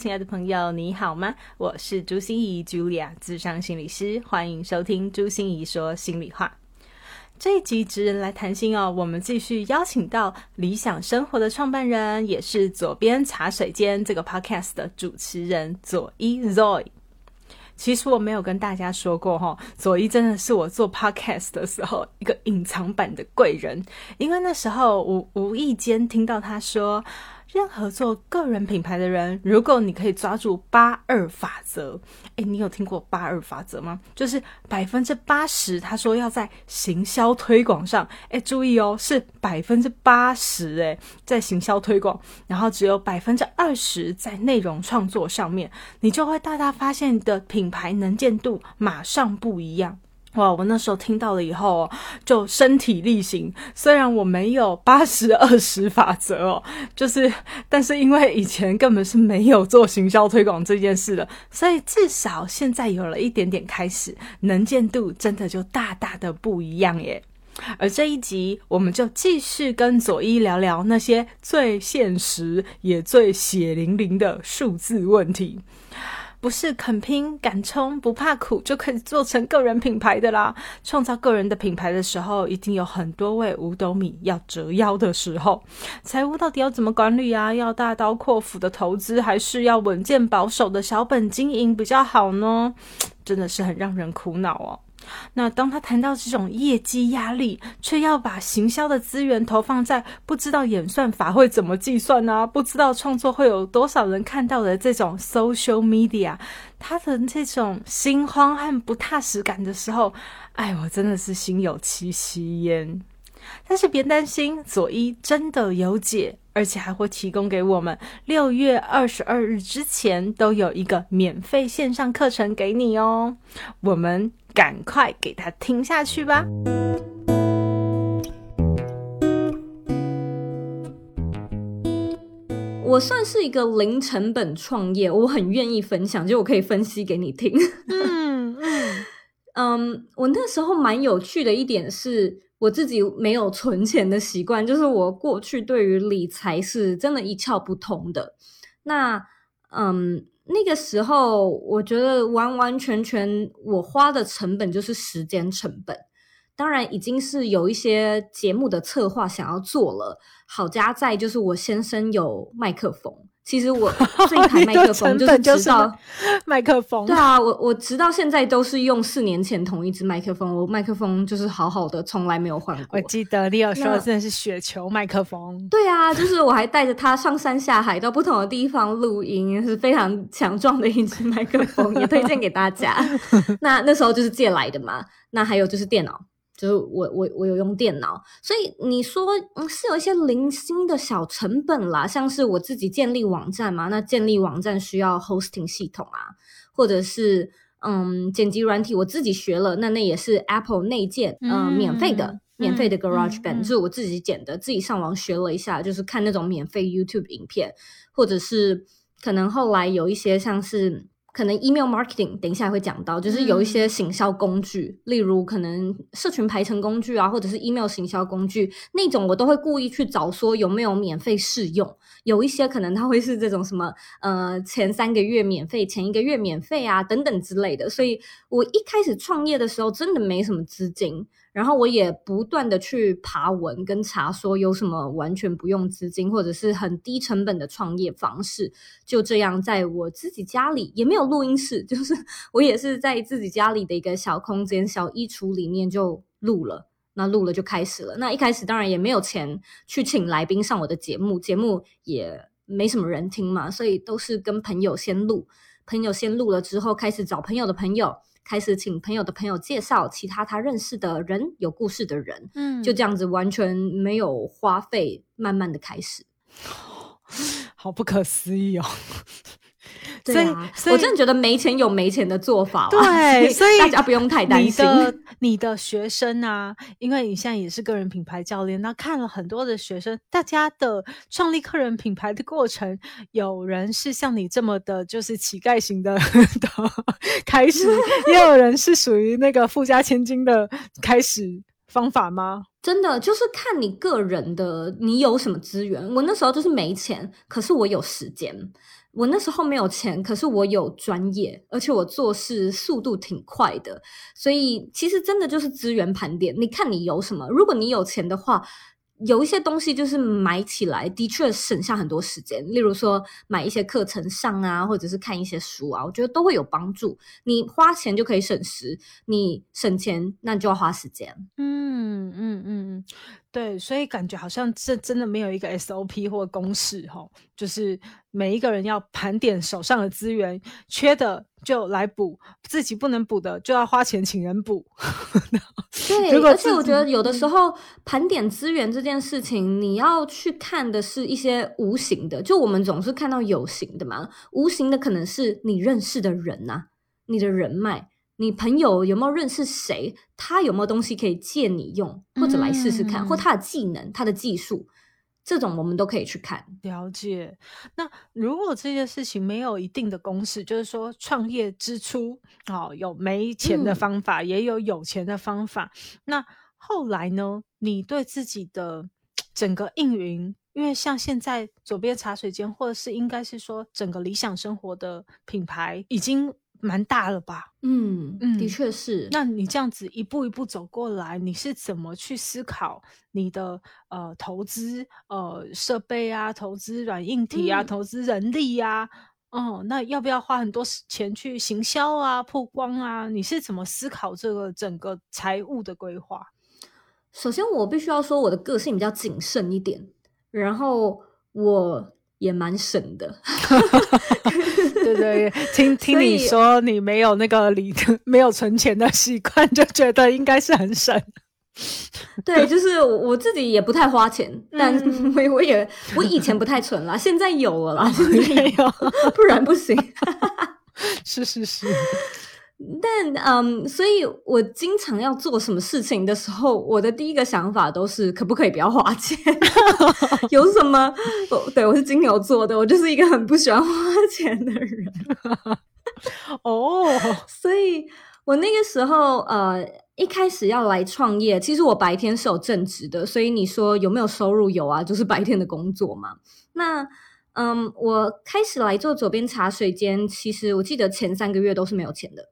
亲爱的朋友，你好吗？我是朱心怡 Julia，智商心理师，欢迎收听朱心怡说心里话。这一集职人来谈心哦，我们继续邀请到理想生活的创办人，也是左边茶水间这个 Podcast 的主持人左一 Zoe。其实我没有跟大家说过哈，左一真的是我做 Podcast 的时候一个隐藏版的贵人，因为那时候无无意间听到他说。任何做个人品牌的人，如果你可以抓住八二法则，诶，你有听过八二法则吗？就是百分之八十，他说要在行销推广上，诶，注意哦，是百分之八十，诶，在行销推广，然后只有百分之二十在内容创作上面，你就会大大发现你的品牌能见度马上不一样。哇！我那时候听到了以后，就身体力行。虽然我没有八十二十法则哦，就是，但是因为以前根本是没有做行销推广这件事的，所以至少现在有了一点点开始，能见度真的就大大的不一样耶。而这一集，我们就继续跟佐伊聊聊那些最现实也最血淋淋的数字问题。不是肯拼敢冲不怕苦就可以做成个人品牌的啦！创造个人的品牌的时候，一定有很多位五斗米要折腰的时候。财务到底要怎么管理啊？要大刀阔斧的投资，还是要稳健保守的小本经营比较好呢？真的是很让人苦恼哦。那当他谈到这种业绩压力，却要把行销的资源投放在不知道演算法会怎么计算啊，不知道创作会有多少人看到的这种 social media，他的这种心慌和不踏实感的时候，哎，我真的是心有戚戚焉。但是别担心，佐伊真的有解，而且还会提供给我们六月二十二日之前都有一个免费线上课程给你哦。我们。赶快给他听下去吧！我算是一个零成本创业，我很愿意分享，就我可以分析给你听。嗯嗯 嗯，我那时候蛮有趣的一点是，我自己没有存钱的习惯，就是我过去对于理财是真的一窍不通的。那嗯。那个时候，我觉得完完全全我花的成本就是时间成本。当然，已经是有一些节目的策划想要做了。好家在就是我先生有麦克风。其实我 这一台麦克风就是直到 麦克风，对啊，我我直到现在都是用四年前同一只麦克风，我麦克风就是好好的，从来没有换过。我记得你有说真的是雪球麦克风，对啊，就是我还带着它上山下海到不同的地方录音，是非常 强壮的一只麦克风，也推荐给大家。那那时候就是借来的嘛，那还有就是电脑。就是我我我有用电脑，所以你说嗯是有一些零星的小成本啦，像是我自己建立网站嘛，那建立网站需要 hosting 系统啊，或者是嗯剪辑软体我自己学了，那那也是 Apple 内建嗯免费的免费的 Garage Band，就是我自己剪的，自己上网学了一下，就是看那种免费 YouTube 影片，或者是可能后来有一些像是。可能 email marketing 等一下会讲到，就是有一些行销工具，例如可能社群排程工具啊，或者是 email 行销工具那种，我都会故意去找说有没有免费试用。有一些可能它会是这种什么呃前三个月免费，前一个月免费啊等等之类的。所以我一开始创业的时候真的没什么资金。然后我也不断的去爬文跟查，说有什么完全不用资金或者是很低成本的创业方式。就这样，在我自己家里也没有录音室，就是我也是在自己家里的一个小空间、小衣橱里面就录了。那录了就开始了。那一开始当然也没有钱去请来宾上我的节目，节目也没什么人听嘛，所以都是跟朋友先录，朋友先录了之后，开始找朋友的朋友。开始请朋友的朋友介绍其他他认识的人有故事的人，嗯，就这样子完全没有花费，慢慢的开始，好不可思议哦！对所以啊，所以我真的觉得没钱有没钱的做法啦，对，所以大家不用太担心你心。的你的学生啊，因为你现在也是个人品牌教练，那看了很多的学生，大家的创立个人品牌的过程，有人是像你这么的，就是乞丐型的 的开始，也有人是属于那个富家千金的开始方法吗？真的就是看你个人的，你有什么资源。我那时候就是没钱，可是我有时间。我那时候没有钱，可是我有专业，而且我做事速度挺快的。所以其实真的就是资源盘点，你看你有什么。如果你有钱的话，有一些东西就是买起来的确省下很多时间，例如说买一些课程上啊，或者是看一些书啊，我觉得都会有帮助。你花钱就可以省时，你省钱那就要花时间。嗯对，所以感觉好像这真的没有一个 SOP 或公式哈，就是每一个人要盘点手上的资源，缺的就来补，自己不能补的就要花钱请人补。对，而且我觉得有的时嗯候盘点资源这件事情，你要去看的是一些无形的，就我们总是看到有形的嘛，无形的可能是你认识的人呐、你的人脉，你朋友有没有认识谁，他有没有东西可以借你用，或者来试试看，或嗯他的技能、他的技术，这种我们都可以去看。了解。那如果这件事情没有一定的公式，就是说创业之初，哦，有没钱的嗯方法，也有有钱的方法。那后来呢？你对自己的整个运营，因为像现在左边茶水间，或者是应该是说整个理想生活的品牌，已经蛮大了吧？嗯，嗯的确是。那你这样子一步一步走过来，你是怎么去思考你的呃投资呃设备啊、投资软硬体啊、嗯投资人力啊？哦，那要不要花很多时钱去行销啊、曝光啊？你是怎么思考这个整个财务的规划？首先，我必须要说，我的个性比较谨慎一点，然后我也蛮省的。对对，听听你说你没有那个理没有存钱的习惯，就觉得应该是很省。对，就是我我自己也不太花钱，但我也我以前不太存啦，现在有了啦，没有，不然不行。是是是，但嗯，所以我经常要做什么事情的时候，我的第一个想法都是可不可以不要花钱？有什么？我对我是金牛座的，我就是一个很不喜欢花钱的人。哦，所以我那个时候呃，一开始要来创业，其实我白天是有正职的，所以你说有没有收入？有啊，就是白天的工作嘛。那嗯，我开始来做左边茶水间，其实我记得前三个月都是没有钱的。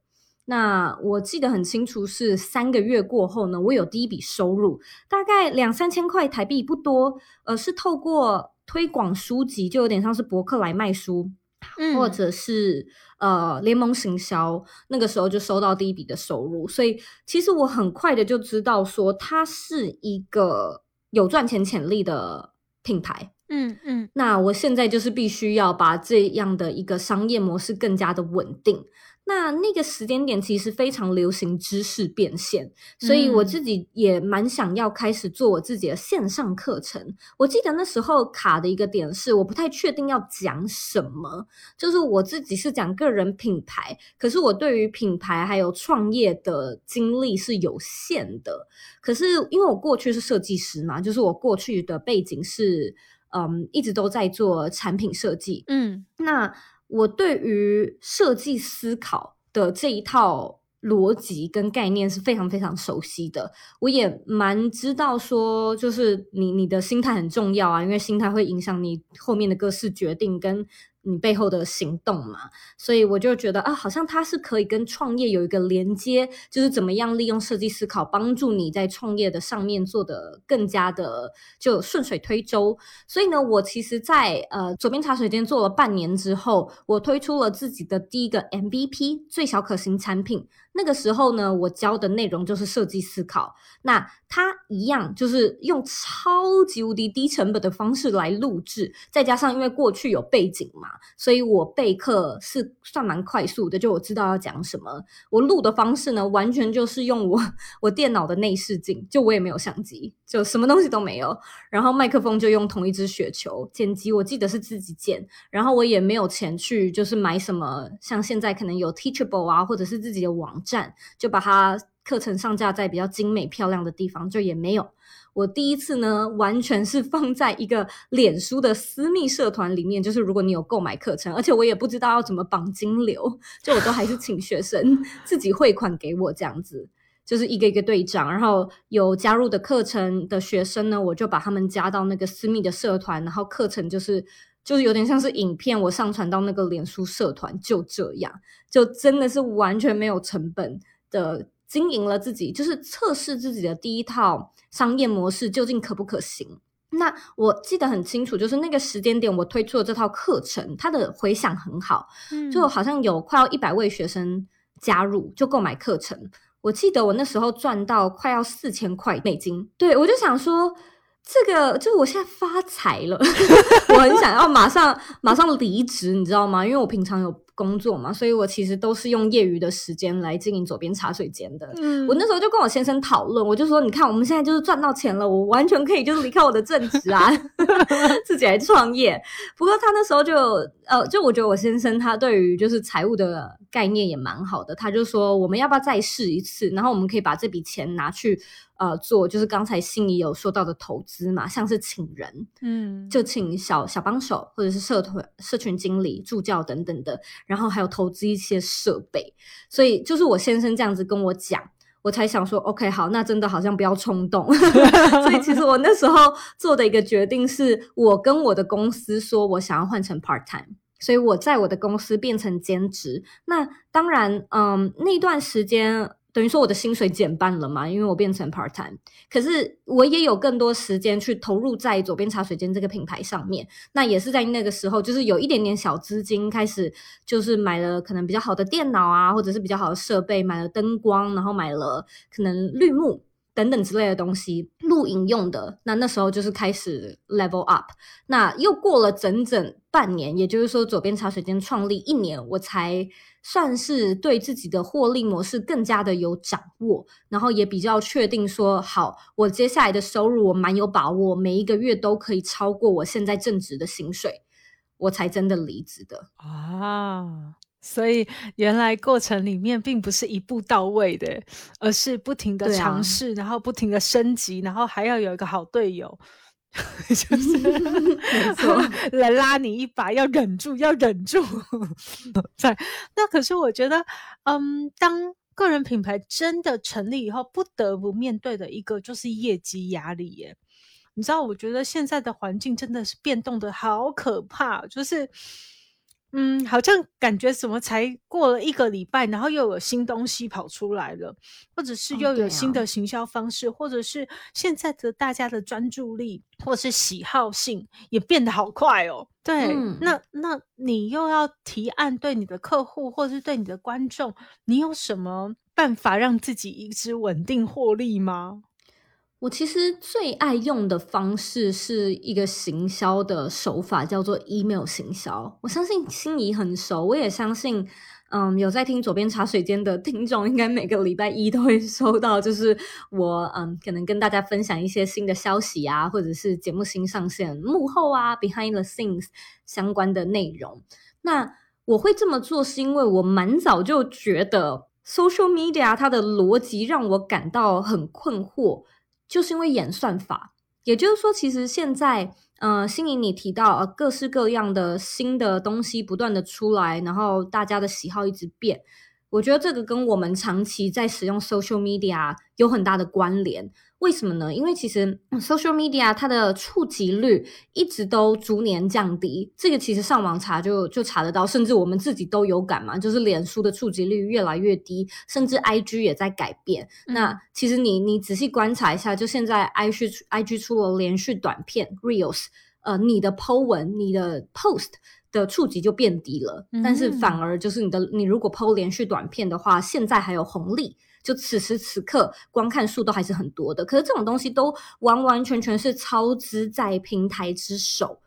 那我记得很清楚，是三个月过后呢，我有第一笔收入，大概两三千块台币，不多。呃，是透过推广书籍，就有点像是博客来卖书，嗯或者是呃联盟行销，那个时候就收到第一笔的收入，所以其实我很快的就知道说它是一个有赚钱潜力的品牌。嗯嗯那我现在就是必须要把这样的一个商业模式更加的稳定。那那个时间点其实非常流行知识变现，所以我嗯自己也蛮想要开始做我自己的线上课程。我记得那时候卡的一个点是，我不太确定要讲什么，就是我自己是讲个人品牌，可是我对于品牌还有创业的经历是有限的。可是因为我过去是设计师嘛，就是我过去的背景是，嗯，一直都在做产品设计。嗯那我对于设计思考的这一套逻辑跟概念是非常非常熟悉的，我也蛮知道说，就是你你的心态很重要啊，因为心态会影响你后面的各式决定跟你背后的行动嘛。所以我就觉得啊，好像它是可以跟创业有一个连接，就是怎么样利用设计思考帮助你在创业的上面做的更加的就顺水推舟。所以呢，我其实在，呃左边茶水间做了半年之后，我推出了自己的第一个 MVP 最小可行产品。那个时候呢，我教的内容就是设计思考。那它一样就是用超级无敌低成本的方式来录制，再加上因为过去有背景嘛，所以我备课是算蛮快速的，就我知道要讲什么。我录的方式呢，完全就是用我 我电脑的内视镜，就我也没有相机，就什么东西都没有。然后麦克风就用同一只雪球，剪辑我记得是自己剪，然后我也没有钱去就是买什么，像现在可能有 Teachable 啊，或者是自己的网站，就把它课程上架在比较精美漂亮的地方，就也没有。我第一次呢，完全是放在一个脸书的私密社团里面，就是如果你有购买课程，而且我也不知道要怎么绑金流，就我都还是请学生 自己汇款给我这样子，就是一个一个队长，然后有加入的课程的学生呢，我就把他们加到那个私密的社团，然后课程就是就是有点像是影片，我上传到那个脸书社团，就这样，就真的是完全没有成本的。经营了自己，就是测试自己的第一套商业模式究竟可不可行。那我记得很清楚，就是那个时间点，我推出了这套课程，它的回响很好，就好像有快要一百位学生加入，就购买课程。我记得我那时候赚到快要四千块美金，对我就想说，这个就我现在发财了，我很想要马上马上离职，你知道吗？因为我平常有。工作嘛，所以我其实都是用业余的时间来经营左边茶水间的。嗯，我那时候就跟我先生讨论，我就说：“你看，我们现在就是赚到钱了，我完全可以就是离开我的正职啊，自己来创业。”不过他那时候就呃，就我觉得我先生他对于就是财务的概念也蛮好的，他就说：“我们要不要再试一次？然后我们可以把这笔钱拿去。”呃，做就是刚才心仪有说到的投资嘛，像是请人，嗯，就请小小帮手，或者是社团、社群经理、助教等等的，然后还有投资一些设备。所以就是我先生这样子跟我讲，我才想说，OK，好，那真的好像不要冲动。所以其实我那时候做的一个决定是，我跟我的公司说我想要换成 part time，所以我在我的公司变成兼职。那当然，嗯，那段时间。等于说我的薪水减半了嘛，因为我变成 part time，可是我也有更多时间去投入在左边茶水间这个品牌上面。那也是在那个时候，就是有一点点小资金，开始就是买了可能比较好的电脑啊，或者是比较好的设备，买了灯光，然后买了可能绿幕等等之类的东西，录影用的。那那时候就是开始 level up。那又过了整整半年，也就是说左边茶水间创立一年，我才。算是对自己的获利模式更加的有掌握，然后也比较确定说，好，我接下来的收入我蛮有把握，每一个月都可以超过我现在正职的薪水，我才真的离职的啊。所以原来过程里面并不是一步到位的，而是不停的尝试，然后不停的升级，然后还要有一个好队友。就是没错，来拉你一把，要忍住，要忍住。在那可是我觉得，嗯，当个人品牌真的成立以后，不得不面对的一个就是业绩压力耶。你知道，我觉得现在的环境真的是变动的好可怕，就是。嗯，好像感觉怎么才过了一个礼拜，然后又有新东西跑出来了，或者是又有新的行销方式，或者是现在的大家的专注力或是喜好性也变得好快哦。对，那那你又要提案对你的客户或者是对你的观众，你有什么办法让自己一直稳定获利吗？我其实最爱用的方式是一个行销的手法，叫做 email 行销。我相信心仪很熟，我也相信，嗯，有在听左边茶水间的听众，应该每个礼拜一都会收到，就是我嗯，可能跟大家分享一些新的消息啊，或者是节目新上线幕后啊 behind the scenes 相关的内容。那我会这么做，是因为我蛮早就觉得 social media 它的逻辑让我感到很困惑。就是因为演算法，也就是说，其实现在，呃，心仪你提到呃各式各样的新的东西不断的出来，然后大家的喜好一直变。我觉得这个跟我们长期在使用 social media 有很大的关联。为什么呢？因为其实 social media 它的触及率一直都逐年降低。这个其实上网查就就查得到，甚至我们自己都有感嘛，就是脸书的触及率越来越低，甚至 IG 也在改变。那其实你你仔细观察一下，就现在 IG IG 出了连续短片 reels，呃，你的 po 文、你的 post。的触及就变低了，但是反而就是你的，你如果 PO 连续短片的话，现在还有红利，就此时此刻观看数都还是很多的。可是这种东西都完完全全是操之在平台之手，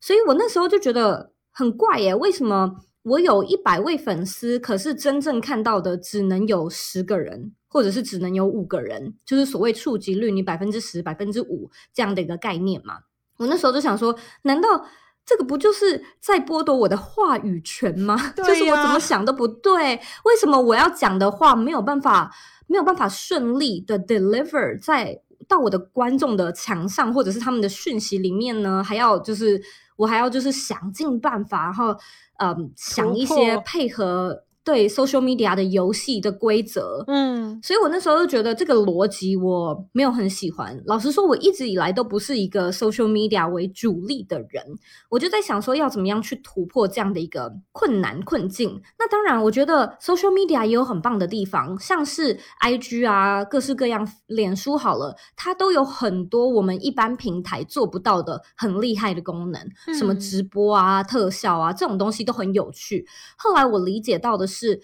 所以我那时候就觉得很怪耶，为什么我有一百位粉丝，可是真正看到的只能有十个人，或者是只能有五个人，就是所谓触及率，你百分之十、百分之五这样的一个概念嘛？我那时候就想说，难道这个不就是在剥夺我的话语权吗？就是我怎么想都不对，为什么我要讲的话没有办法？没有办法顺利的 deliver 在到我的观众的墙上，或者是他们的讯息里面呢？还要就是我还要就是想尽办法，然后嗯想一些配合。对 social media 的游戏的规则，嗯，所以我那时候就觉得这个逻辑我没有很喜欢。老实说，我一直以来都不是一个 social media 为主力的人，我就在想说要怎么样去突破这样的一个困难困境。那当然，我觉得 social media 也有很棒的地方，像是 IG 啊，各式各样，脸书好了，它都有很多我们一般平台做不到的很厉害的功能，什么直播啊、特效啊这种东西都很有趣。后来我理解到的是。是，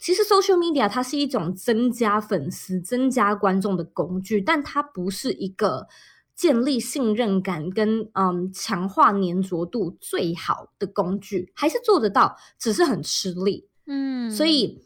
其实 social media 它是一种增加粉丝、增加观众的工具，但它不是一个建立信任感跟嗯强化粘着度最好的工具，还是做得到，只是很吃力。嗯，所以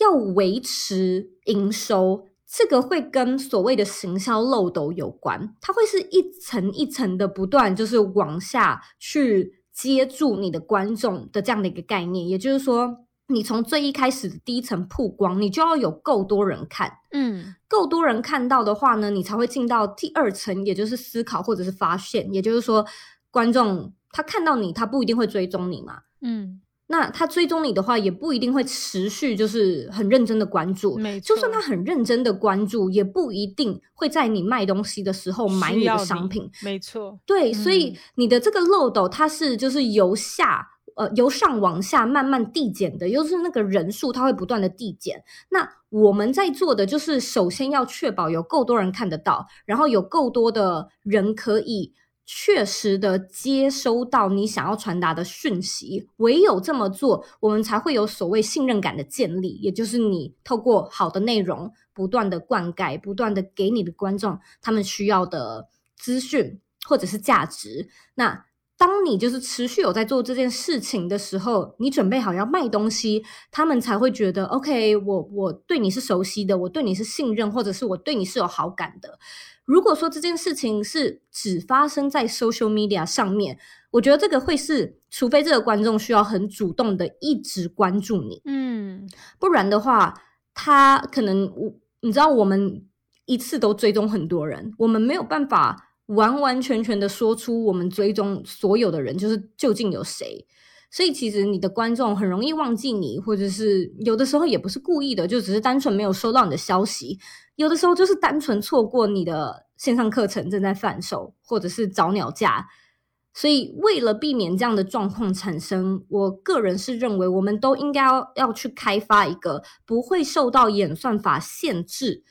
要维持营收，这个会跟所谓的行销漏斗有关，它会是一层一层的不断，就是往下去接住你的观众的这样的一个概念，也就是说。你从最一开始的第一层曝光，你就要有够多人看，嗯，够多人看到的话呢，你才会进到第二层，也就是思考或者是发现。也就是说，观众他看到你，他不一定会追踪你嘛，嗯，那他追踪你的话，也不一定会持续就是很认真的关注，没。错，就算他很认真的关注，也不一定会在你卖东西的时候买你的商品，没错，对，所以你的这个漏斗，它是就是由下。呃，由上往下慢慢递减的，又是那个人数，它会不断的递减。那我们在做的就是，首先要确保有够多人看得到，然后有够多的人可以确实的接收到你想要传达的讯息。唯有这么做，我们才会有所谓信任感的建立，也就是你透过好的内容，不断的灌溉，不断的给你的观众他们需要的资讯或者是价值。那当你就是持续有在做这件事情的时候，你准备好要卖东西，他们才会觉得 OK，我我对你是熟悉的，我对你是信任，或者是我对你是有好感的。如果说这件事情是只发生在 social media 上面，我觉得这个会是，除非这个观众需要很主动的一直关注你，嗯，不然的话，他可能我你知道，我们一次都追踪很多人，我们没有办法。完完全全的说出我们追踪所有的人就是究竟有谁，所以其实你的观众很容易忘记你，或者是有的时候也不是故意的，就只是单纯没有收到你的消息，有的时候就是单纯错过你的线上课程正在贩售，或者是找鸟价。所以为了避免这样的状况产生，我个人是认为我们都应该要要去开发一个不会受到演算法限制。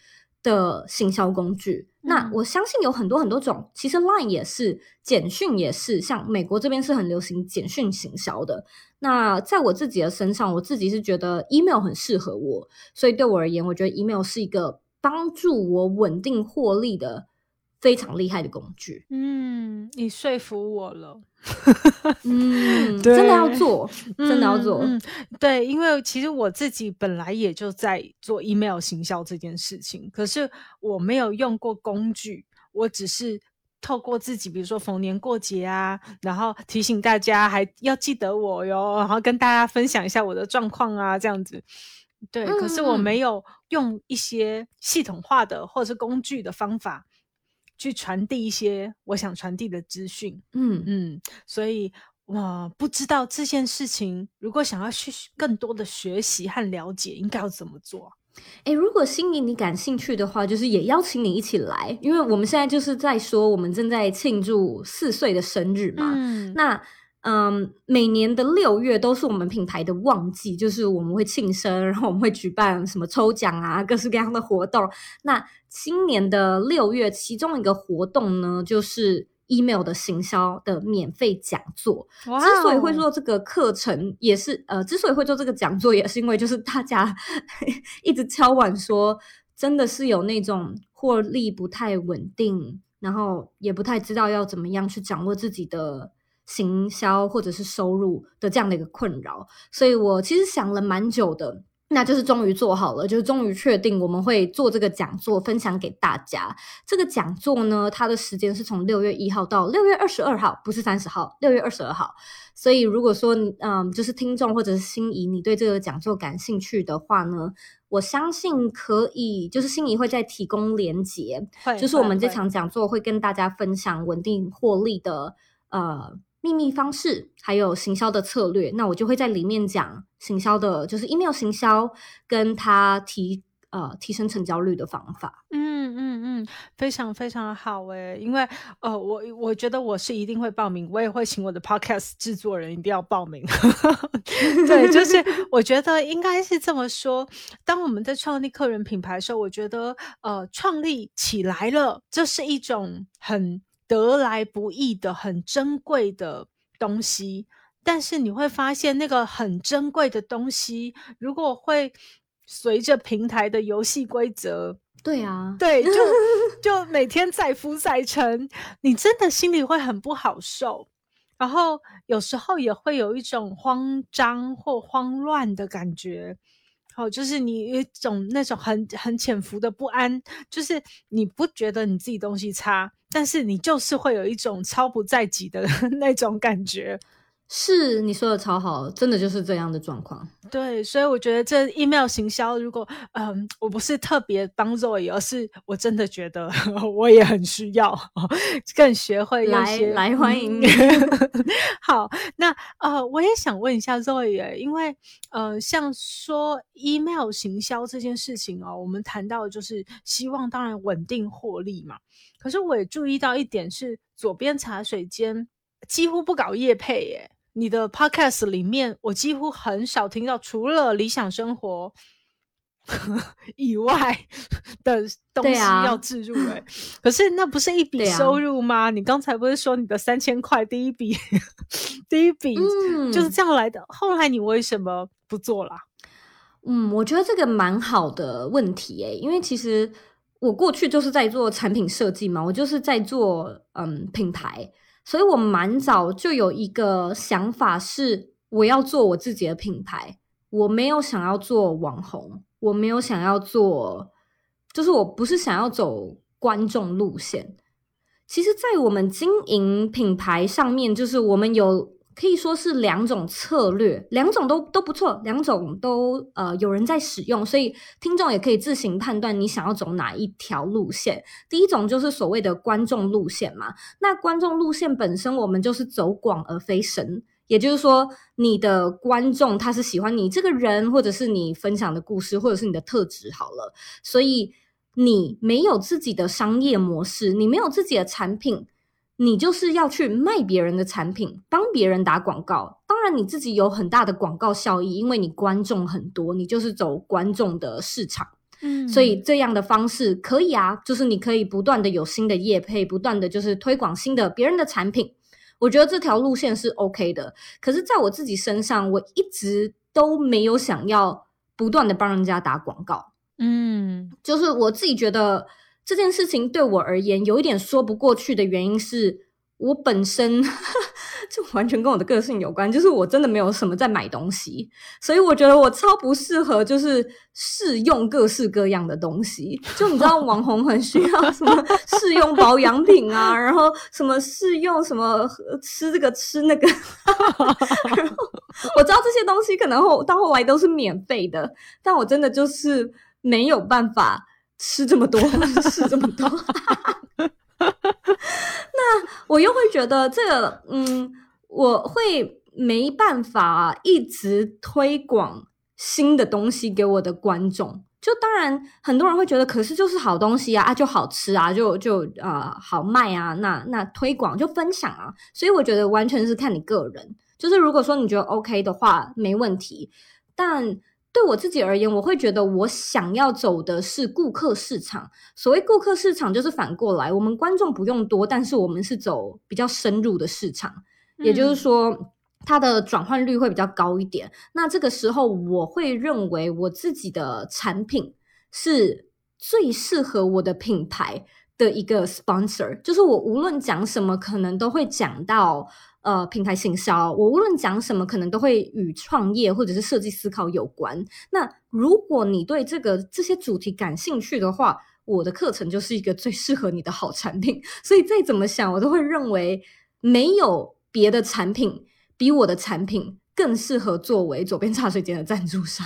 的行销工具，那我相信有很多很多种。其实 Line 也是，简讯也是，像美国这边是很流行简讯行销的。那在我自己的身上，我自己是觉得 email 很适合我，所以对我而言，我觉得 email 是一个帮助我稳定获利的。非常厉害的工具。嗯，你说服我了。嗯，真的要做，真的要做。嗯对，因为其实我自己本来也就在做 email 行销这件事情，可是我没有用过工具，我只是透过自己，比如说逢年过节啊，然后提醒大家还要记得我哟，然后跟大家分享一下我的状况啊，这样子。对，可是我没有用一些系统化的或者是工具的方法。去传递一些我想传递的资讯，嗯嗯，所以我不知道这件事情，如果想要去更多的学习和了解，应该要怎么做？哎，如果心仪你感兴趣的话，就是也邀请你一起来，因为我们现在就是在说，我们正在庆祝四岁的生日嘛，那。嗯，每年的六月都是我们品牌的旺季，就是我们会庆生，然后我们会举办什么抽奖啊，各式各样的活动。那今年的六月，其中一个活动呢，就是 email 的行销的免费讲座。之所以会做这个课程，也是呃，之所以会做这个讲座，也是因为就是大家 一直敲碗说，真的是有那种获利不太稳定，然后也不太知道要怎么样去掌握自己的。行销或者是收入的这样的一个困扰，所以我其实想了蛮久的。那就是终于做好了，就是终于确定我们会做这个讲座，分享给大家。这个讲座呢，它的时间是从六月一号到六月二十二号，不是三十号，六月二十二号。所以如果说，嗯，就是听众或者是心仪，你对这个讲座感兴趣的话呢，我相信可以，就是心仪会再提供连结，就是我们这场讲座会跟大家分享稳定获利的，呃。秘密方式，还有行销的策略，那我就会在里面讲行销的，就是 email 行销，跟他提呃提升成交率的方法。嗯嗯嗯，非常非常好诶，因为呃我我觉得我是一定会报名，我也会请我的 podcast 制作人一定要报名。对，就是 我觉得应该是这么说。当我们在创立个人品牌的时候，我觉得呃创立起来了，这是一种很。得来不易的很珍贵的东西，但是你会发现那个很珍贵的东西，如果会随着平台的游戏规则，对啊，对，就 就每天载浮载沉，你真的心里会很不好受，然后有时候也会有一种慌张或慌乱的感觉。哦，就是你有一种那种很很潜伏的不安，就是你不觉得你自己东西差，但是你就是会有一种超不在己的 那种感觉。是你说的超好，真的就是这样的状况。对，所以我觉得这 email 行销，如果嗯，我不是特别帮 Zoe，而是我真的觉得 我也很需要，更学会来来欢迎。好，那呃，我也想问一下 Zoe，因为呃，像说 email 行销这件事情哦，我们谈到就是希望当然稳定获利嘛。可是我也注意到一点是，左边茶水间几乎不搞夜配耶。你的 podcast 里面，我几乎很少听到除了理想生活以外的东西要置入哎，可是那不是一笔收入吗？你刚才不是说你的三千块第一笔 第一笔就是这样来的？后来你为什么不做啦？嗯，我觉得这个蛮好的问题诶，因为其实我过去就是在做产品设计嘛，我就是在做嗯品牌。所以我蛮早就有一个想法，是我要做我自己的品牌。我没有想要做网红，我没有想要做，就是我不是想要走观众路线。其实，在我们经营品牌上面，就是我们有。可以说是两种策略，两种都都不错，两种都呃有人在使用，所以听众也可以自行判断你想要走哪一条路线。第一种就是所谓的观众路线嘛，那观众路线本身我们就是走广而非深，也就是说你的观众他是喜欢你这个人，或者是你分享的故事，或者是你的特质好了，所以你没有自己的商业模式，你没有自己的产品。你就是要去卖别人的产品，帮别人打广告。当然，你自己有很大的广告效益，因为你观众很多，你就是走观众的市场。嗯，所以这样的方式可以啊，就是你可以不断的有新的业配，不断的就是推广新的别人的产品。我觉得这条路线是 OK 的。可是，在我自己身上，我一直都没有想要不断的帮人家打广告。嗯，就是我自己觉得。这件事情对我而言有一点说不过去的原因是我本身 就完全跟我的个性有关，就是我真的没有什么在买东西，所以我觉得我超不适合就是试用各式各样的东西。就你知道，网红很需要什么试用保养品啊，然后什么试用什么吃这个吃那个，然后我知道这些东西可能后到后来都是免费的，但我真的就是没有办法。吃这么多，吃这么多，那我又会觉得这个，嗯，我会没办法一直推广新的东西给我的观众。就当然很多人会觉得，可是就是好东西啊，啊就好吃啊，就就呃好卖啊，那那推广就分享啊。所以我觉得完全是看你个人，就是如果说你觉得 OK 的话，没问题，但。对我自己而言，我会觉得我想要走的是顾客市场。所谓顾客市场，就是反过来，我们观众不用多，但是我们是走比较深入的市场，也就是说，它的转换率会比较高一点。那这个时候，我会认为我自己的产品是最适合我的品牌的一个 sponsor，就是我无论讲什么，可能都会讲到。呃平台行销，我无论讲什么，可能都会与创业或者是设计思考有关。那如果你对这个这些主题感兴趣的话，我的课程就是一个最适合你的好产品。所以再怎么想，我都会认为没有别的产品比我的产品更适合作为左边茶水间的赞助商。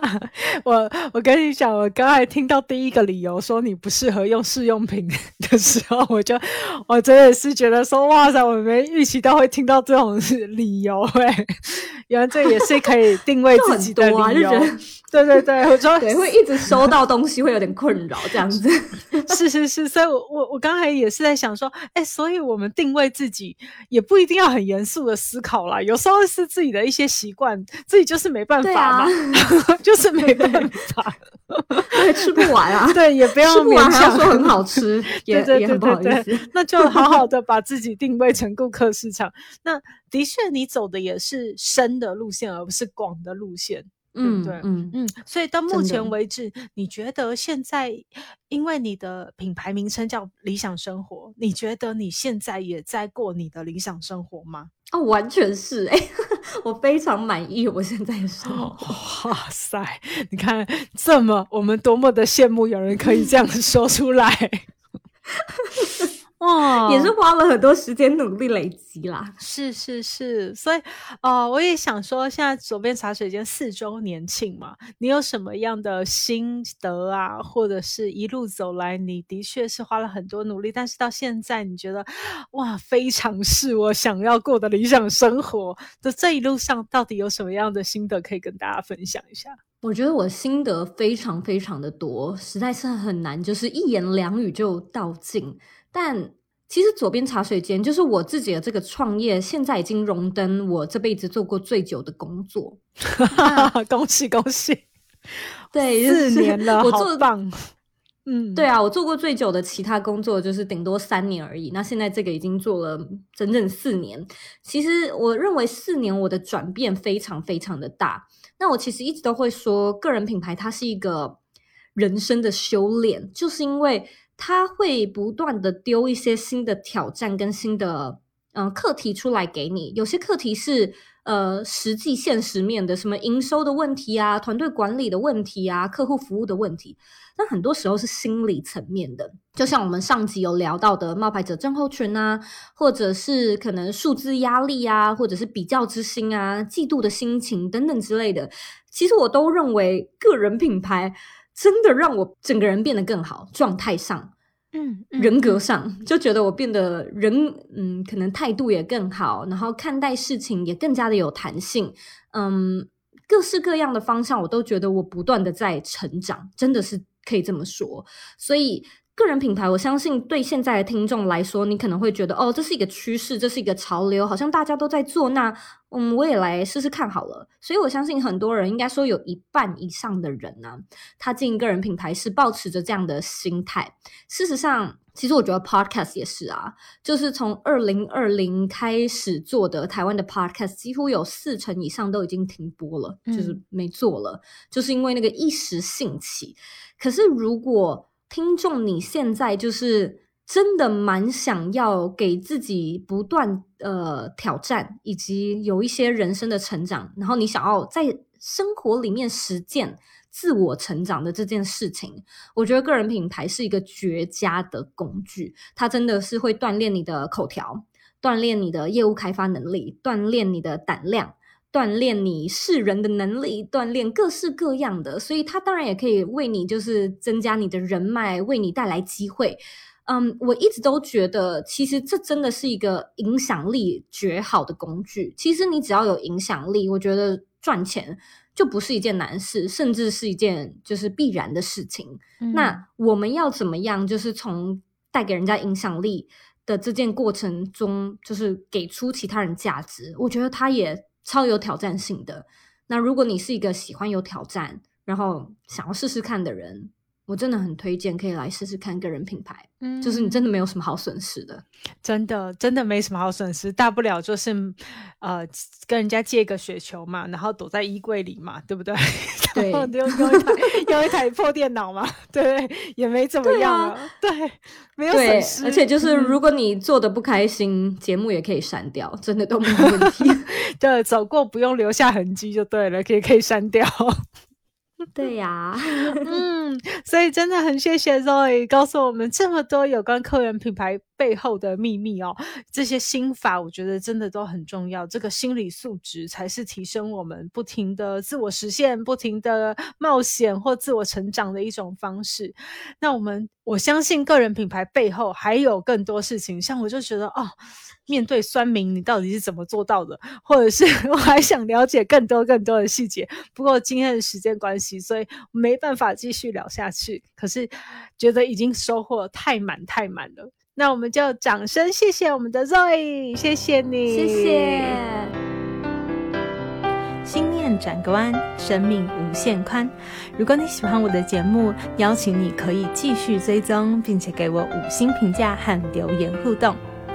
我我跟你讲，我刚才听到第一个理由说你不适合用试用品 的时候，我就我真的是觉得说，哇塞，我没预期到会听到这种理由哎，原来这也是可以定位自己的理由。对对对，我说对，会一直收到东西会有点困扰这样子。是是是，所以我我我刚才也是在想说，哎，所以我们定位自己也不一定要很严肃的思考啦，有时候是自己的一些习惯，自己就是没办法嘛。就是没办法，对，吃不完啊，对，也不要勉强说很好吃，也也很不好意思。那就好好的把自己定位成顾客市场。那的确，你走的也是深的路线，而不是广的路线。嗯，对，嗯嗯。所以到目前为止，你觉得现在，因为你的品牌名称叫理想生活，你觉得你现在也在过你的理想生活吗？哦，完全是哎，我非常满意我现在的生活。哇塞，你看这么，我们多么的羡慕有人可以这样子说出来。哦，也是花了很多时间努力累积啦。是是是，所以哦，我也想说，现在左边茶水间四周年庆嘛，你有什么样的心得啊？或者是一路走来，你的确是花了很多努力，但是到现在你觉得哇，非常是我想要过的理想生活的这一路上，到底有什么样的心得可以跟大家分享一下？我觉得我心得非常非常的多，实在是很难，就是一言两语就道尽。但其实左边茶水间就是我自己的这个创业，现在已经荣登我这辈子做过最久的工作。恭喜恭喜！对，四年了，我做棒。嗯，对啊，我做过最久的其他工作就是顶多三年而已。那现在这个已经做了整整四年。其实我认为四年我的转变非常非常的大。那我其实一直都会说，个人品牌它是一个人生的修炼，就是因为。他会不断的丢一些新的挑战跟新的嗯课题出来给你，有些课题是呃实际现实面的，什么营收的问题啊、团队管理的问题啊、客户服务的问题，那很多时候是心理层面的，就像我们上集有聊到的冒牌者症候群啊，或者是可能数字压力啊，或者是比较之心啊、嫉妒的心情等等之类的，其实我都认为个人品牌。真的让我整个人变得更好，状态上，嗯，人格上就觉得我变得人，嗯，可能态度也更好，然后看待事情也更加的有弹性，嗯，各式各样的方向我都觉得我不断的在成长，真的是可以这么说，所以。个人品牌，我相信对现在的听众来说，你可能会觉得哦，这是一个趋势，这是一个潮流，好像大家都在做，那嗯，我也来试试看好了。所以我相信很多人，应该说有一半以上的人呢，他进个人品牌是保持着这样的心态。事实上，其实我觉得 Podcast 也是啊，就是从二零二零开始做的台湾的 Podcast，几乎有四成以上都已经停播了，就是没做了，就是因为那个一时兴起。可是如果听众，你现在就是真的蛮想要给自己不断呃挑战，以及有一些人生的成长，然后你想要在生活里面实践自我成长的这件事情，我觉得个人品牌是一个绝佳的工具，它真的是会锻炼你的口条，锻炼你的业务开发能力，锻炼你的胆量。锻炼你识人的能力，锻炼各式各样的，所以它当然也可以为你就是增加你的人脉，为你带来机会。嗯，我一直都觉得，其实这真的是一个影响力绝好的工具。其实你只要有影响力，我觉得赚钱就不是一件难事，甚至是一件就是必然的事情。那我们要怎么样，就是从带给人家影响力的这件过程中，就是给出其他人价值？我觉得他也。超有挑战性的。那如果你是一个喜欢有挑战，然后想要试试看的人，我真的很推荐可以来试试看个人品牌，嗯就是你真的没有什么好损失的。真的真的没什么好损失，大不了就是呃跟人家借个雪球嘛，然后躲在衣柜里嘛，对不对？对 然后用用一台 用一台破电脑嘛，对？也没怎么样啊，对，没有对损，失，而且就是嗯如果你做的不开心，节目也可以删掉，真的都没有问题。对走过不用留下痕迹就对了，可以可以删掉。对呀、嗯，所以真的很谢谢 Zoe 告诉我们这么多有关客人品牌背后的秘密哦。这些心法，我觉得真的都很重要。这个心理素质才是提升我们不停的自我实现、不停的冒险或自我成长的一种方式。那我们我相信个人品牌背后还有更多事情，像我就觉得哦。面对酸民，你到底是怎么做到的？或者是 我还想了解更多更多的细节。不过今天的时间关系，所以没办法继续聊下去。可是觉得已经收获太满太满了，那我们就掌声谢谢我们的 Zoe，谢谢你，谢谢。心念转个弯，生命无限宽。如果你喜欢我的节目，邀请你可以继续追踪，并且给我五星评价和留言互动。